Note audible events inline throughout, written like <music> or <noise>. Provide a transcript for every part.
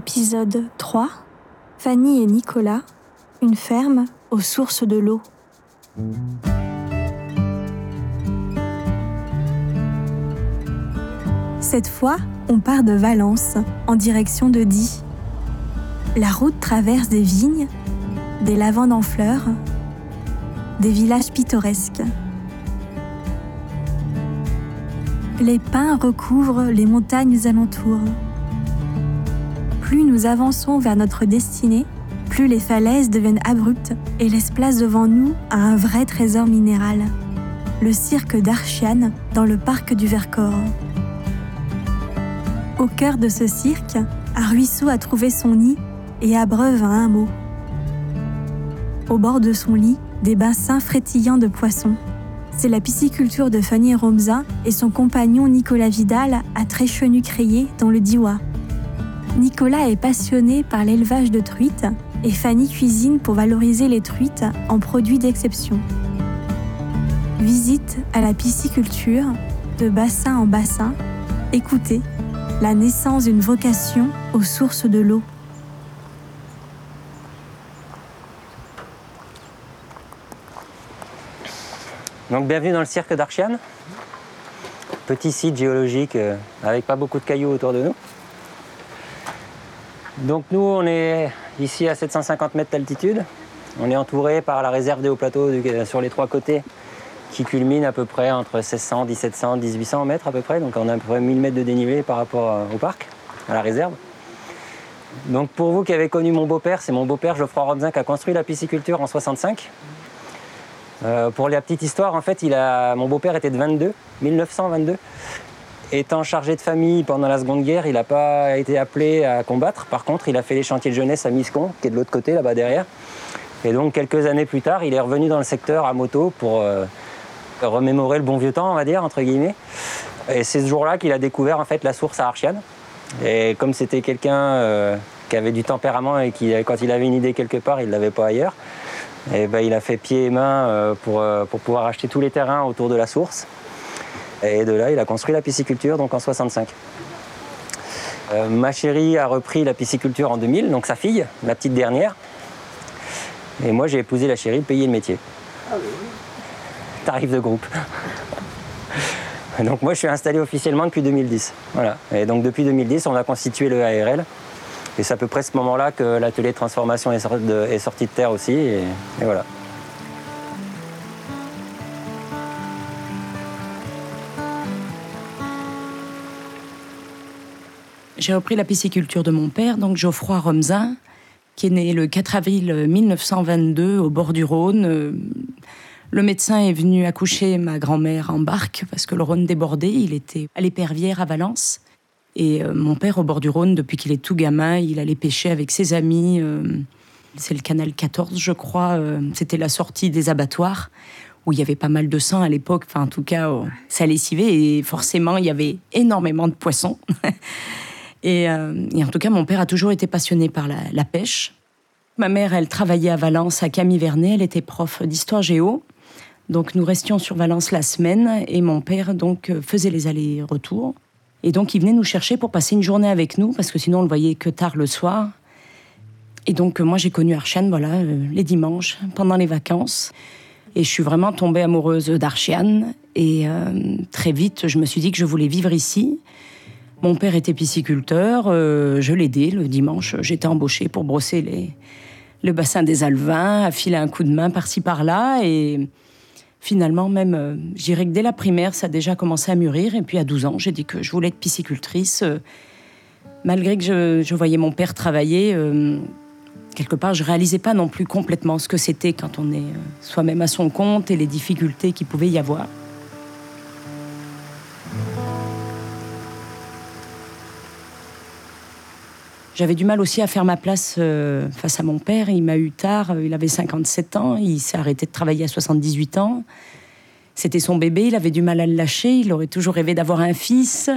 Épisode 3 Fanny et Nicolas, une ferme aux sources de l'eau. Cette fois, on part de Valence en direction de Die. La route traverse des vignes, des lavandes en fleurs, des villages pittoresques. Les pins recouvrent les montagnes alentours. Plus nous avançons vers notre destinée, plus les falaises deviennent abruptes et laissent place devant nous à un vrai trésor minéral. Le cirque d'Archiane dans le parc du Vercors. Au cœur de ce cirque, un ruisseau a trouvé son nid et abreuve un mot. Au bord de son lit, des bassins frétillants de poissons c'est la pisciculture de Fanny Romza et son compagnon Nicolas Vidal à Tréchenu-Crayé dans le Diwa. Nicolas est passionné par l'élevage de truites et Fanny cuisine pour valoriser les truites en produits d'exception. Visite à la pisciculture, de bassin en bassin, écoutez la naissance d'une vocation aux sources de l'eau. Donc bienvenue dans le cirque d'Archiane. Petit site géologique euh, avec pas beaucoup de cailloux autour de nous. Donc nous on est ici à 750 mètres d'altitude. On est entouré par la réserve des hauts plateaux euh, sur les trois côtés qui culmine à peu près entre 1600, 1700, 1800 mètres à peu près. Donc on a à peu près 1000 mètres de dénivelé par rapport euh, au parc, à la réserve. Donc pour vous qui avez connu mon beau-père, c'est mon beau-père Geoffroy Robzin qui a construit la pisciculture en 65. Euh, pour la petite histoire, en fait, mon beau-père était de 22, 1922. Étant chargé de famille pendant la Seconde Guerre, il n'a pas été appelé à combattre. Par contre, il a fait les chantiers de jeunesse à Miscon, qui est de l'autre côté, là-bas derrière. Et donc, quelques années plus tard, il est revenu dans le secteur à moto pour euh, remémorer le bon vieux temps, on va dire, entre guillemets. Et c'est ce jour-là qu'il a découvert en fait la source à Archiane. Et comme c'était quelqu'un euh, qui avait du tempérament et qui, quand il avait une idée quelque part, il ne l'avait pas ailleurs, et ben, il a fait pied et main euh, pour, pour pouvoir acheter tous les terrains autour de la source. Et de là, il a construit la pisciculture donc en 65. Euh, ma chérie a repris la pisciculture en 2000, donc sa fille, la petite dernière. Et moi, j'ai épousé la chérie, payé le métier. Ah Tarif de groupe. donc moi, je suis installé officiellement depuis 2010. Voilà. Et donc depuis 2010, on a constitué le ARL, et c'est à peu près ce moment-là que l'atelier de transformation est, sorti de, terre aussi. Et, voilà. J'ai repris la pisciculture de mon père, donc Geoffroy Romzin, qui est né le 4 avril 1922 au bord du Rhône. Le médecin est venu accoucher ma grand-mère en barque parce que le Rhône débordait. Il était à l'épervière à Valence. Et euh, mon père, au bord du Rhône, depuis qu'il est tout gamin, il allait pêcher avec ses amis. Euh, c'est le canal 14, je crois. Euh, c'était la sortie des abattoirs où il y avait pas mal de sang à l'époque. Enfin, en tout cas, ça lessivait et forcément, il y avait énormément de poissons. <laughs> et, en tout cas, mon père a toujours été passionné par la, pêche. Ma mère, elle travaillait à Valence, à Camille Vernet. Elle était prof d'histoire géo. Donc, nous restions sur Valence la semaine et mon père donc faisait les allers-retours. Et donc, il venait nous chercher pour passer une journée avec nous, parce que sinon, on le voyait que tard le soir. Et donc, euh, moi, j'ai connu Archiane, voilà, euh, les dimanches, pendant les vacances. Et je suis vraiment tombée amoureuse d'Archiane. Et euh, très vite, je me suis dit que je voulais vivre ici. Mon père était pisciculteur, je l'aidais le dimanche. J'étais embauchée pour brosser les, le bassin des alvins, à filer un coup de main par-ci par-là. Et finalement, même, euh, j'irais que dès la primaire, ça a déjà commencé à mûrir. Et puis à 12 ans, j'ai dit que je voulais être piscicultrice. Euh, malgré que je, voyais mon père travailler, euh, quelque part, je réalisais pas non plus complètement ce que c'était quand on est soi-même à son compte et les difficultés qu'il pouvait y avoir. J'avais du mal aussi à faire ma place euh, face à mon père. Il m'a eu tard, euh, il avait 57 ans, il s'est arrêté de travailler à 78 ans. C'était son bébé, il avait du mal à le lâcher, il aurait toujours rêvé d'avoir un fils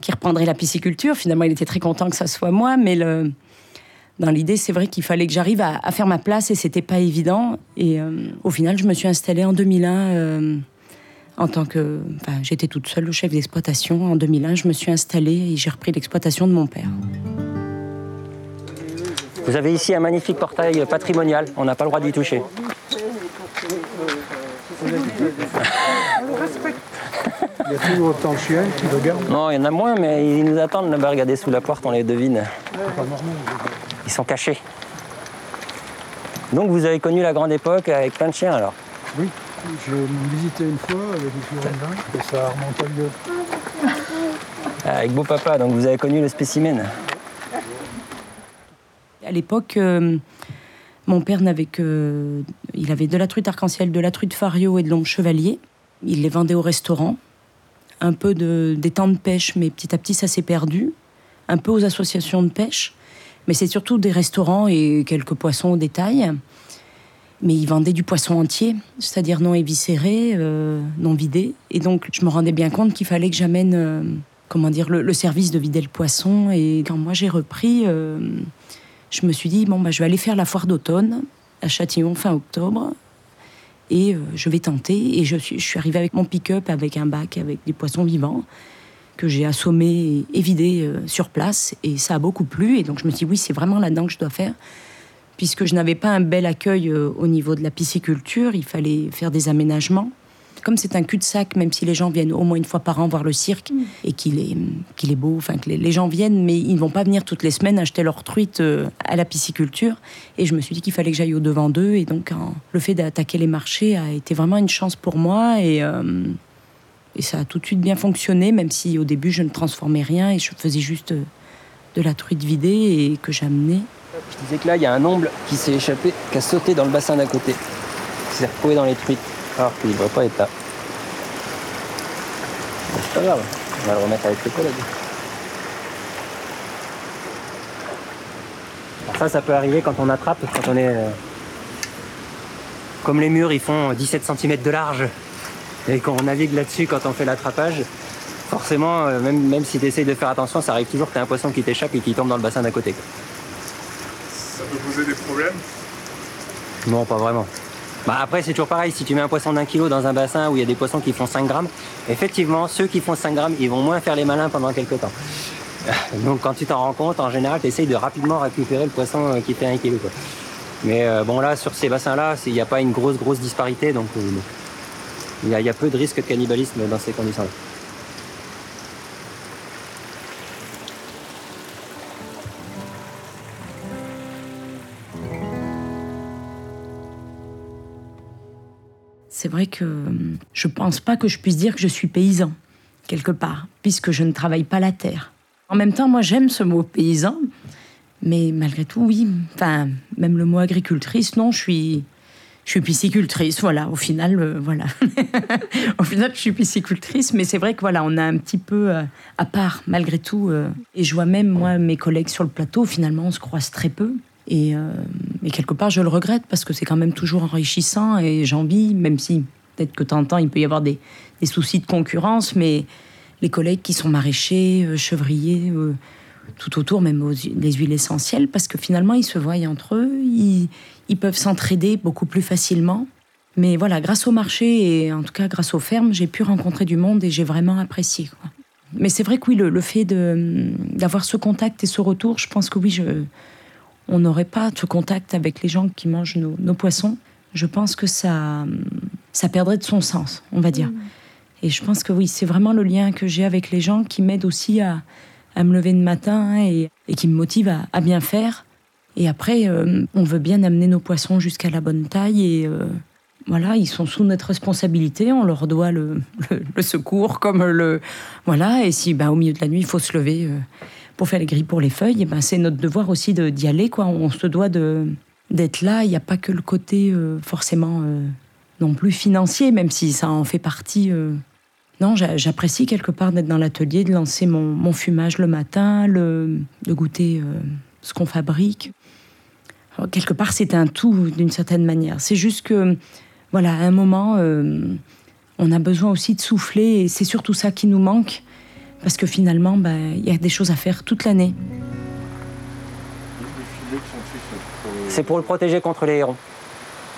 qui reprendrait la pisciculture. Finalement, il était très content que ça soit moi, mais dans l'idée, c'est vrai qu'il fallait que j'arrive à, faire ma place et c'était pas évident. Et euh, au final, je me suis installée en 2001 en tant que. J'étais toute seule, le chef d'exploitation. En 2001, je me suis installée et j'ai repris l'exploitation de mon père. Vous avez ici un magnifique portail patrimonial, on n'a pas le droit d'y toucher. Il y a toujours autant de chiens qui le gardent. Non, il y en a moins, mais ils nous attendent là-bas. Regardez sous la porte, on les devine. Ils sont cachés. Donc vous avez connu la grande époque avec plein de chiens alors Oui, j'ai visité une fois avec les Girondins et ça remonte à lieu. Avec beau papa, donc vous avez connu le spécimen. À l'époque, euh, mon père n'avait que. Il avait de la truite arc-en-ciel, de la truite fario et de l'ombre chevalier. Il les vendait au restaurant. Un peu de, des temps de pêche, mais petit à petit, ça s'est perdu. Un peu aux associations de pêche. Mais c'est surtout des restaurants et quelques poissons au détail. Mais il vendait du poisson entier, c'est-à-dire non éviscéré, euh, non vidé. Et donc, je me rendais bien compte qu'il fallait que j'amène, euh, comment dire, le, service de vider le poisson. Et quand moi j'ai repris, je me suis dit, bon, bah, je vais aller faire la foire d'automne à Châtillon fin octobre. Et euh, je vais tenter. Et je suis, je suis arrivée avec mon pick-up, avec un bac, avec des poissons vivants, que j'ai assommé et vidé euh, sur place. Et ça a beaucoup plu. Et donc je me suis dit, oui, c'est vraiment là-dedans que je dois faire. Puisque je n'avais pas un bel accueil euh, au niveau de la pisciculture, il fallait faire des aménagements. Comme c'est un cul-de-sac, même si les gens viennent au moins une fois par an voir le cirque et qu'il est, qu'il est beau, enfin que les, les gens viennent, mais ils ne vont pas venir toutes les semaines acheter leur truite euh, à la pisciculture. Et je me suis dit qu'il fallait que j'aille au devant d'eux. Et donc, le fait d'attaquer les marchés a été vraiment une chance pour moi. Et, euh, et ça a tout de suite bien fonctionné, même si au début je ne transformais rien et je faisais juste euh, de la truite vidée et que j'amenais. Je disais que là, il y a un omble qui s'est échappé, qui a sauté dans le bassin d'à côté, qui s'est retrouvé dans les truites, alors qu'il ne devrait pas être là. C'est pas grave, on va le remettre avec le collègue. Alors ça, ça peut arriver quand on attrape, quand on est... euh, Comme les murs, ils font 17 cm de large, et qu'on navigue là-dessus quand on fait l'attrapage, forcément, euh, même, même si tu essayes de faire attention, ça arrive toujours que tu as un poisson qui t'échappe et qui tombe dans le bassin d'à côté. quoi. Ça peut poser des problèmes? Non, pas vraiment. Bah après, c'est toujours pareil. Si tu mets un poisson d'un kilo dans un bassin où il y a des poissons qui font 5 grammes, effectivement, ceux qui font 5 grammes, ils vont moins faire les malins pendant quelques temps. <laughs> Donc, quand tu t'en rends compte, en général, tu essayes de rapidement récupérer le poisson euh, qui fait 1 kilo. Mais euh, bon, là, sur ces bassins-là, il n'y a pas une grosse, grosse disparité. Donc, euh, il y, y a peu de risque de cannibalisme dans ces conditions-là. C'est vrai que euh, je pense pas que je puisse dire que je suis paysan, quelque part, puisque je ne travaille pas la terre. En même temps, moi, j'aime ce mot paysan, mais malgré tout, oui. Enfin, même le mot agricultrice, non, je suis, je suis piscicultrice. Voilà, au final, euh, voilà. <laughs> au final, je suis piscicultrice, mais c'est vrai que voilà, on a un petit peu euh, à part, malgré tout. et je vois même, moi, mes collègues sur le plateau, finalement, on se croise très peu. Et, euh, et quelque part, je le regrette parce que c'est quand même toujours enrichissant et j'envie, même si peut-être que temps, il peut y avoir des, des soucis de concurrence, mais les collègues qui sont maraîchers, euh, chevriers, euh, tout autour, même aux, les huiles essentielles, parce que finalement, ils se voient entre eux, ils, ils peuvent s'entraider beaucoup plus facilement. Mais voilà, grâce au marché et en tout cas grâce aux fermes, j'ai pu rencontrer du monde et j'ai vraiment apprécié. Mais c'est vrai que oui, le, le fait d'avoir ce contact et ce retour, je pense que oui, je, on n'aurait pas ce contact avec les gens qui mangent nos, nos poissons. Je pense que ça, ça perdrait de son sens, on va dire. Et je pense que oui, c'est vraiment le lien que j'ai avec les gens qui m'aident aussi à, à me lever le matin et, et qui me motivent à, à bien faire. Et après, euh, on veut bien amener nos poissons jusqu'à la bonne taille et euh, voilà, ils sont sous notre responsabilité. On leur doit le, le- le secours comme le voilà. Et si ben, au milieu de la nuit, il faut se lever euh, pour faire les grilles pour les feuilles, et ben, c'est notre devoir aussi d'y aller. Quoi. On se doit d'être là. Il n'y a pas que le côté euh, forcément euh, non plus financier, même si ça en fait partie. euh. Non, j'a- j'apprécie quelque part d'être dans l'atelier, de lancer mon, fumage le matin, le, de goûter ce qu'on fabrique. Quelque part, c'est un tout d'une certaine manière. C'est juste que, voilà, à un moment, on a besoin aussi de souffler et c'est surtout ça qui nous manque parce que finalement, ben, il y a des choses à faire toute l'année. C'est pour le protéger contre les hérons.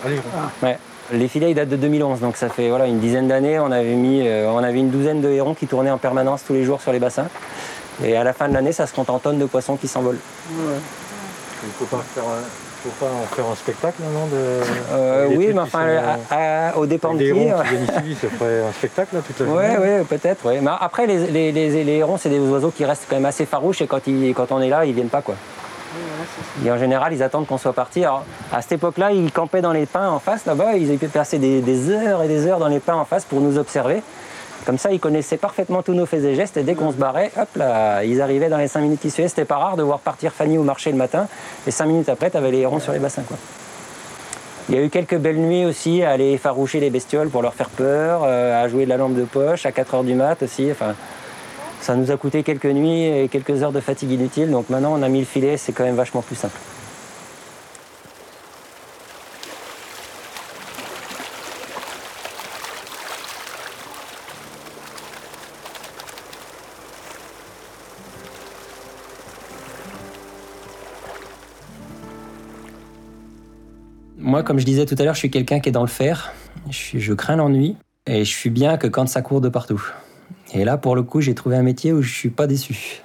Allez, Ouais. Les filets ils datent de 2011, donc ça fait voilà, une dizaine d'années. On, avait mis, euh, on avait une douzaine de hérons qui tournaient en permanence tous les jours sur les bassins. Et à la fin de l'année, ça se compte en tonnes de poissons qui s'envolent. Il faut pas faire un- faut pas en faire un spectacle, non de, Euh, oui, mais enfin, sont- à- à- au dépend de des qui. ronds qui viennent ici, ça ferait un spectacle là, toute la journée. Ouais, ouais, peut-être. Ouais. Mais après, les, les, les, les hérons, c'est des oiseaux qui restent quand même assez farouches et quand, ils, quand on est là, ils viennent pas quoi. Et en général, ils attendent qu'on soit parti. Alors, à cette époque-là, ils campaient dans les pins en face là-bas. Ils avaient passé des, des heures et des heures dans les pins en face pour nous observer. Comme ça, ils connaissaient parfaitement tous nos faits et gestes. Et dès qu'on se barrait, hop là, ils arrivaient dans les cinq minutes qui suivaient. C'était pas rare de voir partir Fanny au marché le matin. Et cinq minutes après, t'avais les hérons sur les bassins. Il y a eu quelques belles nuits aussi à aller effaroucher les bestioles pour leur faire peur, euh, à jouer de la lampe de poche à 4 heures du mat aussi. Ça nous a coûté quelques nuits et quelques heures de fatigue inutile. Donc maintenant, on a mis le filet, c'est quand même vachement plus simple. Moi, comme je disais tout à l'heure, je suis quelqu'un qui est dans le fer. Je, crains l'ennui et je suis bien que quand ça court de partout. Et là, pour le coup, j'ai trouvé un métier où je suis pas déçu.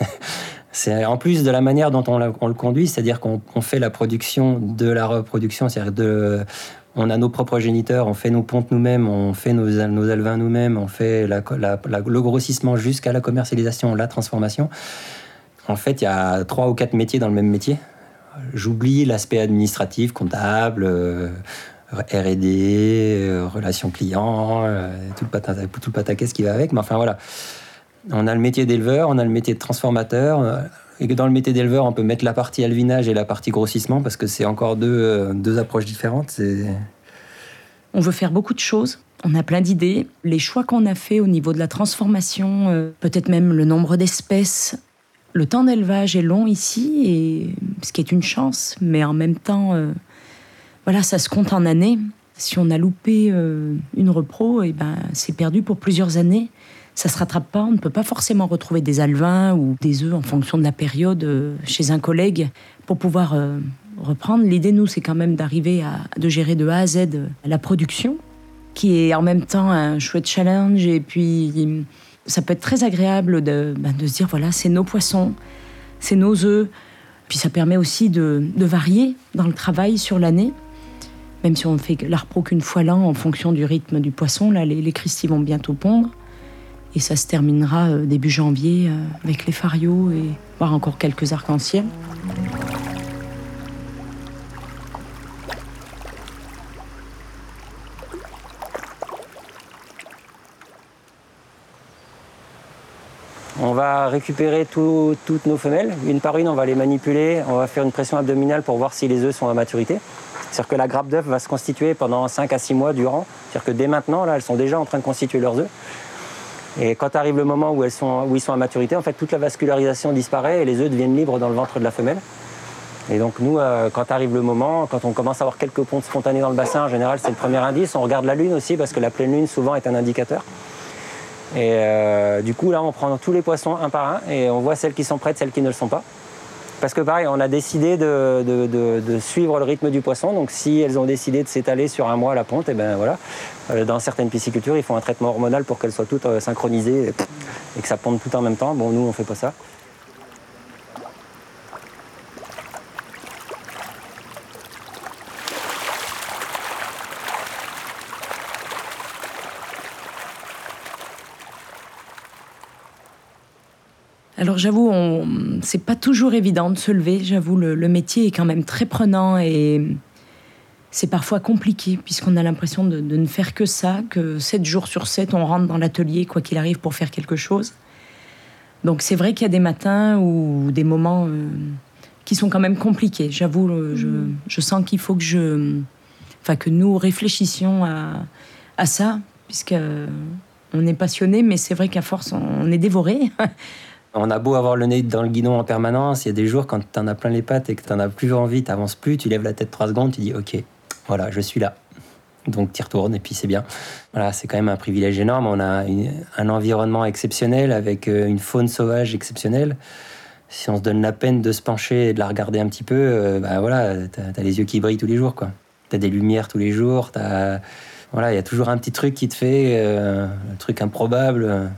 <laughs> c'est en plus de la manière dont on, le conduit, c'est-à-dire qu'on on fait la production de la reproduction, c'est-à-dire de, on a nos propres géniteurs, on fait nos pontes nous-mêmes, on fait nos, nos alevins nous-mêmes, on fait le grossissement jusqu'à la commercialisation, la transformation. En fait, il y a trois ou quatre métiers dans le même métier. J'oublie l'aspect administratif, comptable, euh, R&D, euh, relations clients, euh, tout, le patata- tout qui va avec. Mais enfin voilà, on a le métier d'éleveur, on a le métier de transformateur. Et que dans le métier d'éleveur, on peut mettre la partie alvinage et la partie grossissement parce que c'est encore deux, deux approches différentes. On veut faire beaucoup de choses. On a plein d'idées. Les choix qu'on a fait au niveau de la transformation, peut-être même le nombre d'espèces. Le temps d'élevage est long ici, et ce qui est une chance, mais en même temps, euh, voilà, ça se compte en années. Si on a loupé euh, une repro, et ben, c'est perdu pour plusieurs années. Ça se rattrape pas. On ne peut pas forcément retrouver des alevins ou des œufs en fonction de la période euh, chez un collègue pour pouvoir reprendre. L'idée, nous, c'est quand même d'arriver à de gérer de A à Z la production, qui est en même temps un chouette challenge. Et puis, ça peut être très agréable de, ben, de se dire voilà, c'est nos poissons, c'est nos œufs. Puis ça permet aussi de, de varier dans le travail sur l'année. Même si on ne fait que la repro qu'une fois l'an en fonction du rythme du poisson, là, les, les cristis vont bientôt pondre. Et ça se terminera euh, début janvier euh, avec les farios et voire encore quelques arcs-en-ciel. Récupérer tout- toutes nos femelles, une par une, on va les manipuler, on va faire une pression abdominale pour voir si les œufs sont à maturité. C'est-à-dire que la grappe d'œuf va se constituer pendant 5 à 6 mois durant. C'est-à-dire que dès maintenant, là, elles sont déjà en train de constituer leurs œufs. Et quand arrive le moment où, elles sont, où ils sont à maturité, en fait, toute la vascularisation disparaît et les œufs deviennent libres dans le ventre de la femelle. Et donc nous, euh, quand arrive le moment, quand on commence à avoir quelques pontes spontanées dans le bassin, en général, c'est le premier indice. On regarde la lune aussi, parce que la pleine lune, souvent, est un indicateur. Et euh, du coup, là, on prend tous les poissons un par un et on voit celles qui sont prêtes, celles qui ne le sont pas. Parce que pareil, on a décidé de, suivre le rythme du poisson. Donc si elles ont décidé de s'étaler sur un mois à la ponte, et ben voilà. Euh, Dans certaines piscicultures, ils font un traitement hormonal pour qu'elles soient toutes euh, synchronisées et, que ça ponde tout en même temps. Bon, nous, on fait pas ça. Alors j'avoue, c'est pas toujours évident de se lever. J'avoue, le, le métier est quand même très prenant et c'est parfois compliqué puisqu'on a l'impression de, de ne faire que ça, que 7 jours sur 7, on rentre dans l'atelier quoi qu'il arrive pour faire quelque chose. Donc c'est vrai qu'il y a des matins ou des moments euh, qui sont quand même compliqués. J'avoue, euh, je, je sens qu'il faut que je, enfin que nous réfléchissions à, à ça puisque euh, on est passionné, mais c'est vrai qu'à force on est dévoré. <laughs> On a beau avoir le nez dans le guidon en permanence, il y a des jours quand t'en as plein les pattes et que t'en as plus envie, t'avances plus, tu lèves la tête trois secondes, tu dis ok, voilà, je suis là. Donc t'y retournes et puis c'est bien. Voilà, c'est quand même un privilège énorme. On a un environnement exceptionnel avec euh, une faune sauvage exceptionnelle. Si on se donne la peine de se pencher et de la regarder un petit peu, euh, bah voilà, t'as as les yeux qui brillent tous les jours, quoi. T'as des lumières tous les jours, voilà, il y a toujours un petit truc qui te fait euh, un truc improbable.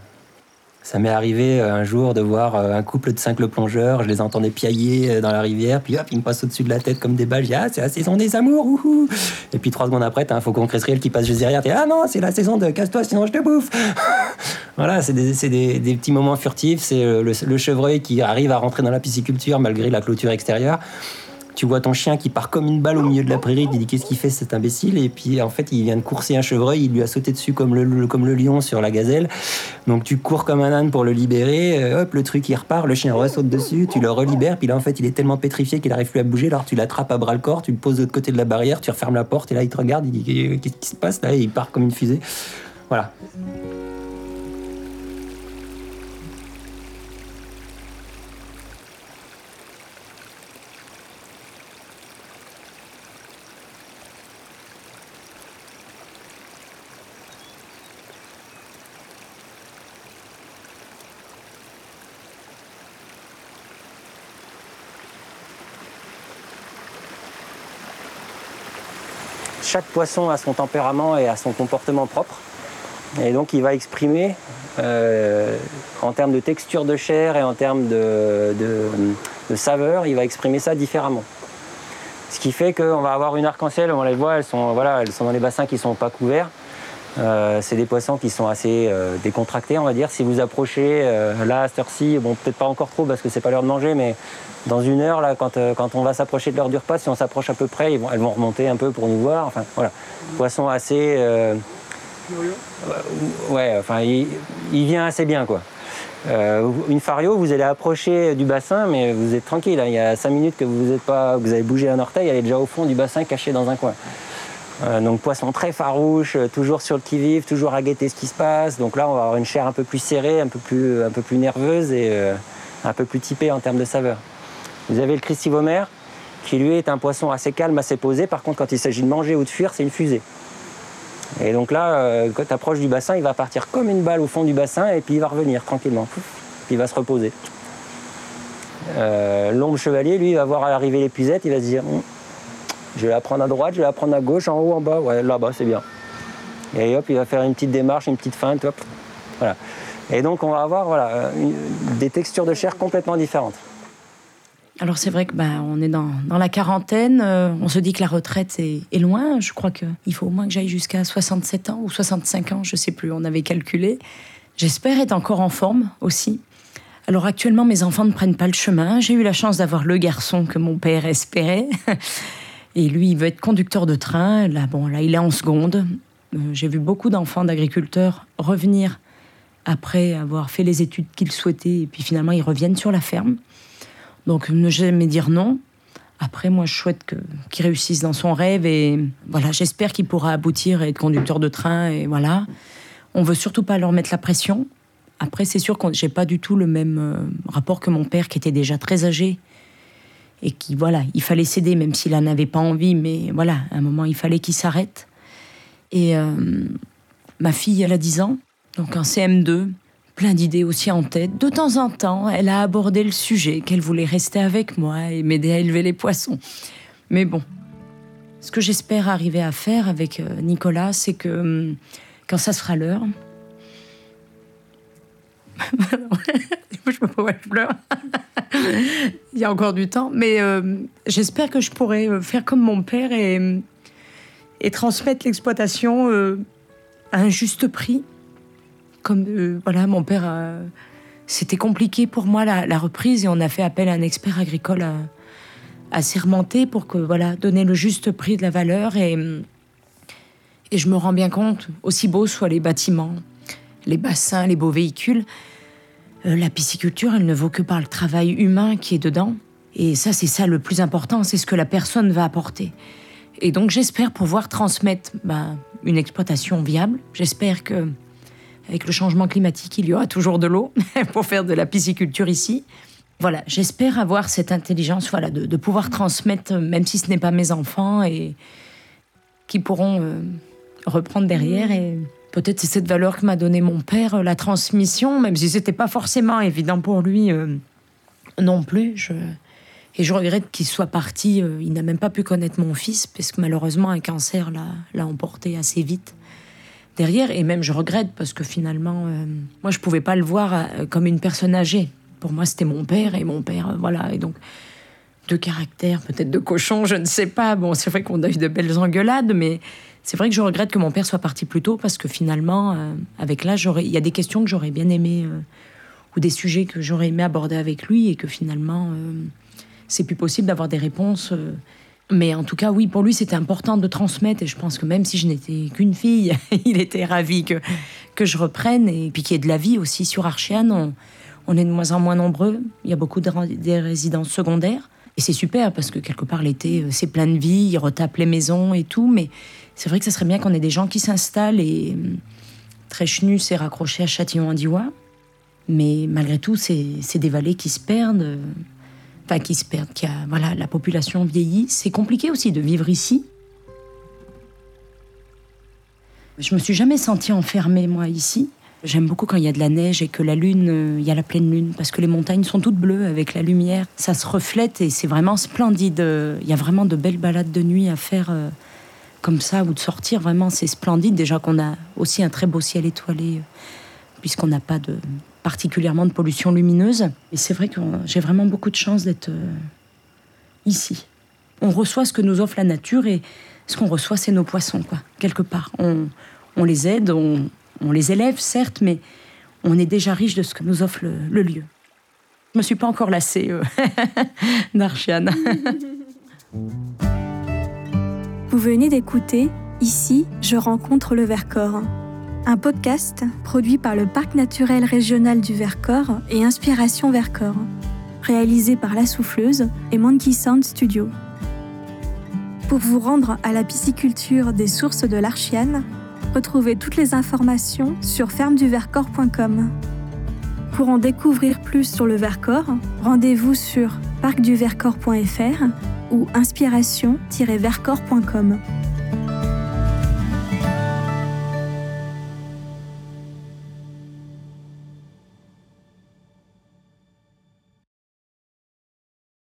Ça m'est arrivé euh, un jour de voir euh, un couple de cinq plongeurs, je les entendais piailler euh, dans la rivière, puis hop, ils me passent au-dessus de la tête comme des balles, je dis, ah, c'est la saison des amours, ouhou Et puis trois secondes après, t'as un faucon cresserelle qui passe juste derrière, t'es, ah non, c'est la saison de casse-toi, sinon je te bouffe. <laughs> Voilà, c'est des, des, des, petits moments furtifs, c'est le chevreuil qui arrive à rentrer dans la pisciculture malgré la clôture extérieure tu vois ton chien qui part comme une balle au milieu de la prairie, tu dis qu'est-ce qu'il fait cet imbécile? Et puis en fait il vient de courser un chevreuil, il lui a sauté dessus comme le, comme le lion sur la gazelle. Donc tu cours comme un âne pour le libérer, euh, hop le truc il repart, le chien ressaute dessus, tu le relibères, puis là en fait il est tellement pétrifié qu'il n'arrive plus à bouger, alors tu l'attrapes à bras le corps, tu le poses de l'autre côté de la barrière, tu refermes la porte et là il te regarde, il dit qu'est-ce qui se passe là? Et il part comme une fusée. Voilà. Chaque poisson a son tempérament et a son comportement propre. Et donc il va exprimer euh, en termes de texture de chair et en termes de, saveur, il va exprimer ça différemment. Ce qui fait qu'on va avoir une arc-en-ciel, on les voit, elles sont, voilà, elles sont dans les bassins qui ne sont pas couverts. Euh, c'est des poissons qui sont assez euh, décontractés, on va dire. Si vous approchez là à cette heure-ci, bon peut-être pas encore trop parce que c'est pas l'heure de manger, mais dans une heure, là, quand, euh, quand on va s'approcher de l'heure du repas, si on s'approche à peu près, elles vont remonter un peu pour nous voir. Enfin, voilà. Poisson assez. Euh, ouais, enfin, il, vient assez bien, quoi. Euh, une fario, vous allez approcher du bassin, mais vous êtes tranquille. Hein. il y a cinq minutes que vous, êtes pas, vous avez bougé un orteil, elle est déjà au fond du bassin, cachée dans un coin. Donc poisson très farouche, toujours sur le qui-vive, toujours à guetter ce qui se passe. Donc là, on va avoir une chair un peu plus serrée, un peu plus, plus nerveuse et un peu plus typée en termes de saveur. Vous avez le cristivomère, qui lui est un poisson assez calme, assez posé. Par contre, quand il s'agit de manger ou de fuir, c'est une fusée. Et donc là, euh, quand tu approches du bassin, il va partir comme une balle au fond du bassin et puis il va revenir tranquillement. Puis il va se reposer. Euh, L'ombre chevalier, lui, va voir arriver l'épuisette, il va se dire je vais la prendre à droite, je vais la prendre à gauche, en haut, en bas. Ouais, là-bas, c'est bien. Et hop, il va faire une petite démarche, une petite feinte. Hop, voilà. Et donc, on va avoir voilà, des textures de chair complètement différentes. Alors c'est vrai que bah, on est dans, la quarantaine, euh, on se dit que la retraite est, loin. Je crois qu'il faut au moins que j'aille jusqu'à 67 ans ou 65 ans, je sais plus, on avait calculé. J'espère être encore en forme aussi. Alors actuellement, mes enfants ne prennent pas le chemin. J'ai eu la chance d'avoir le garçon que mon père espérait. <laughs> Et lui, il veut être conducteur de train. Là, bon, là, il est en seconde. Euh, j'ai vu beaucoup d'enfants d'agriculteurs revenir après avoir fait les études qu'ils souhaitaient. Et puis finalement, ils reviennent sur la ferme. Donc ne jamais dire non. Après, moi, je souhaite qu'il réussisse dans son rêve et voilà, j'espère qu'il pourra aboutir et être conducteur de train et voilà. On veut surtout pas leur mettre la pression. Après, c'est sûr que j'ai pas du tout le même euh, rapport que mon père, qui était déjà très âgé et qui, voilà, il fallait céder, même s'il en avait pas envie, mais voilà, à un moment, il fallait qu'il s'arrête. Et euh, ma fille, elle a 10 ans, donc en CM2, plein d'idées aussi en tête. De temps en temps, elle a abordé le sujet qu'elle voulait rester avec moi et m'aider à élever les poissons. Mais bon, ce que j'espère arriver à faire avec euh, Nicolas, c'est que hum, quand ça sera l'heure, <laughs> je pleure. <laughs> Il y a encore du temps, mais euh, j'espère que je pourrai euh, faire comme mon père et, et transmettre l'exploitation à un juste prix. Comme euh, voilà, mon père, c'était compliqué pour moi la, reprise et on a fait appel à un expert agricole à, à pour que voilà donner le juste prix de la valeur. Et et je me rends bien compte, aussi beaux soient les bâtiments, les bassins, les beaux véhicules, euh, la pisciculture, elle ne vaut que par le travail humain qui est dedans. Et ça, c'est ça le plus important, c'est ce que la personne va apporter. Et donc, j'espère pouvoir transmettre bah, une exploitation viable. J'espère que avec le changement climatique, il y aura toujours de l'eau <laughs> pour faire de la pisciculture ici. Voilà, j'espère avoir cette intelligence, voilà, de, pouvoir transmettre, même si ce n'est pas mes enfants, et qui pourront euh, reprendre derrière. Et peut-être c'est cette valeur que m'a donné mon père, euh, la transmission, même si c'était pas forcément évident pour lui euh, non plus. Et je regrette qu'il soit parti. il n'a même pas pu connaître mon fils, parce que malheureusement un cancer l'a emporté assez vite. derrière. Et même, je regrette parce que finalement, euh, moi, je pouvais pas le voir euh, comme une personne âgée. Pour moi, c'était mon père et mon père, euh, voilà. Et donc, de caractère, peut-être de cochon, je ne sais pas. Bon, c'est vrai qu'on a eu de belles engueulades, mais c'est vrai que je regrette que mon père soit parti plus tôt parce que finalement, avec l'âge, il y a des questions que j'aurais bien aimé ou des sujets que j'aurais aimé aborder avec lui et que finalement, c'est plus possible d'avoir des réponses. Mais en tout cas, oui, pour lui, c'était important de transmettre. Et je pense que même si je n'étais qu'une fille, <laughs> il était ravi que, que je reprenne. Et puis qu'il y ait de la vie aussi sur Archiane. On, est de moins en moins nombreux. Il y a beaucoup de des résidences secondaires. Et c'est super parce que quelque part, l'été, euh, c'est plein de vie. Ils retapent les maisons et tout. Mais c'est vrai que ça serait bien qu'on ait des gens qui s'installent. Et hum, Tréchenu s'est raccroché à Châtillon-en-Diois. Mais malgré tout, c'est des vallées qui se perdent enfin qui se perdent, qui a, voilà, la population vieillit. C'est compliqué aussi de vivre ici. Je me suis jamais sentie enfermée moi ici. J'aime beaucoup quand il y a de la neige et que la lune, euh, il y a la pleine lune, parce que les montagnes sont toutes bleues avec la lumière. Ça se reflète et c'est vraiment splendide. Il y a vraiment de belles balades de nuit à faire euh, comme ça ou de sortir. Vraiment, c'est splendide. Déjà qu'on a aussi un très beau ciel étoilé, euh, puisqu'on n'a pas de, particulièrement de pollution lumineuse. Et c'est vrai que j'ai vraiment beaucoup de chance d'être ici. On reçoit ce que nous offre la nature et ce qu'on reçoit, c'est nos poissons, quoi, quelque part. On, les aide, on, les élève, certes, mais on est déjà riche de ce que nous offre le, lieu. Je me suis pas encore lassée euh, <laughs> d'Archiane. <laughs> Vous venez d'écouter Ici, je rencontre le Vercors un podcast produit par le Parc naturel régional du Vercors et Inspiration Vercors, réalisé par La Souffleuse et Monkey Sound Studio. Pour vous rendre à la pisciculture des sources de l'Archiane, retrouvez toutes les informations sur fermeduvercors.com. Pour en découvrir plus sur le Vercors, rendez-vous sur parcduvercors.fr ou inspiration-vercors.com.